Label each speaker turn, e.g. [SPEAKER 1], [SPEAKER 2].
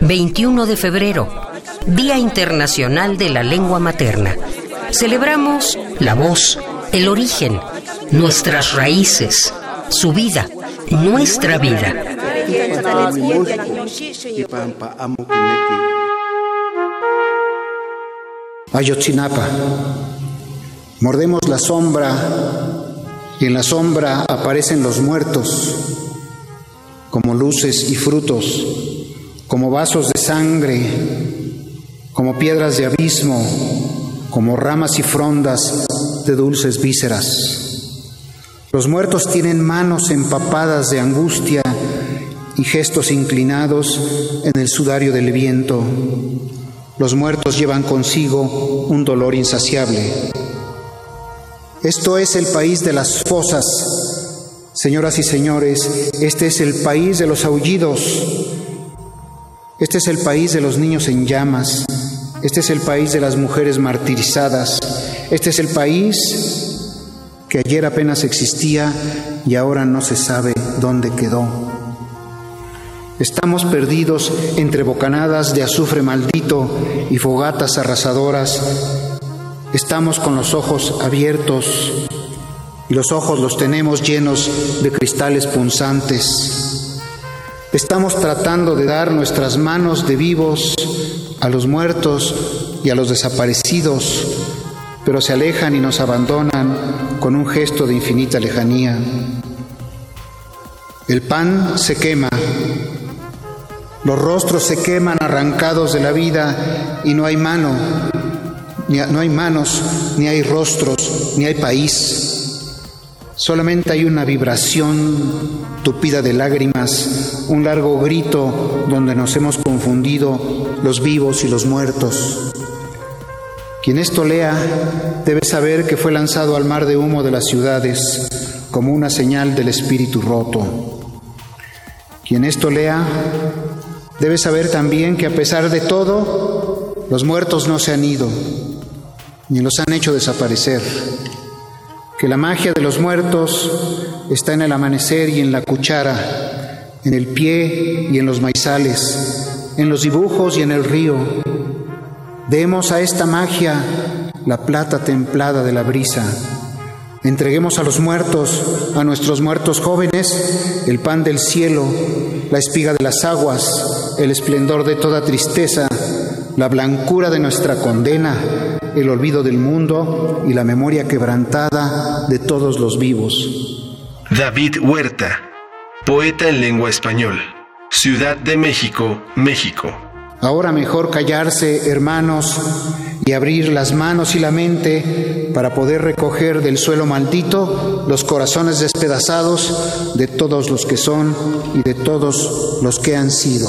[SPEAKER 1] 21 de febrero, Día Internacional de la Lengua Materna. Celebramos la voz, el origen, nuestras raíces, su vida, nuestra vida.
[SPEAKER 2] Ayotzinapa. Mordemos la sombra y en la sombra aparecen los muertos como luces y frutos, como vasos de sangre, como piedras de abismo, como ramas y frondas de dulces vísceras. Los muertos tienen manos empapadas de angustia y gestos inclinados en el sudario del viento. Los muertos llevan consigo un dolor insaciable. Esto es el país de las fosas. Señoras y señores, este es el país de los aullidos. Este es el país de los niños en llamas. Este es el país de las mujeres martirizadas. Este es el país que ayer apenas existía y ahora no se sabe dónde quedó. Estamos perdidos entre bocanadas de azufre maldito y fogatas arrasadoras. Estamos con los ojos abiertos y los ojos los tenemos llenos de cristales punzantes. Estamos tratando de dar nuestras manos de vivos a los muertos y a los desaparecidos, pero se alejan y nos abandonan con un gesto de infinita lejanía. El pan se quema, los rostros se queman arrancados de la vida y no hay mano, no hay manos, ni hay rostros, ni hay país. Solamente hay una vibración tupida de lágrimas, un largo grito donde nos hemos confundido los vivos y los muertos. Quien esto lea debe saber que fue lanzado al mar de humo de las ciudades como una señal del espíritu roto. Quien esto lea Debe saber también que a pesar de todo, los muertos no se han ido, ni los han hecho desaparecer, que la magia de los muertos está en el amanecer y en la cuchara, en el pie y en los maizales, en los dibujos y en el río. Demos a esta magia la plata templada de la brisa. Entreguemos a los muertos, a nuestros muertos jóvenes, el pan del cielo, la espiga de las aguas, el esplendor de toda tristeza, la blancura de nuestra condena, el olvido del mundo y la memoria quebrantada de todos los vivos.
[SPEAKER 3] David Huerta, poeta en lengua español, Ciudad de México, México.
[SPEAKER 2] Ahora mejor callarse, hermanos, y abrir las manos y la mente para poder recoger del suelo maldito los corazones despedazados de todos los que son y de todos los que han sido.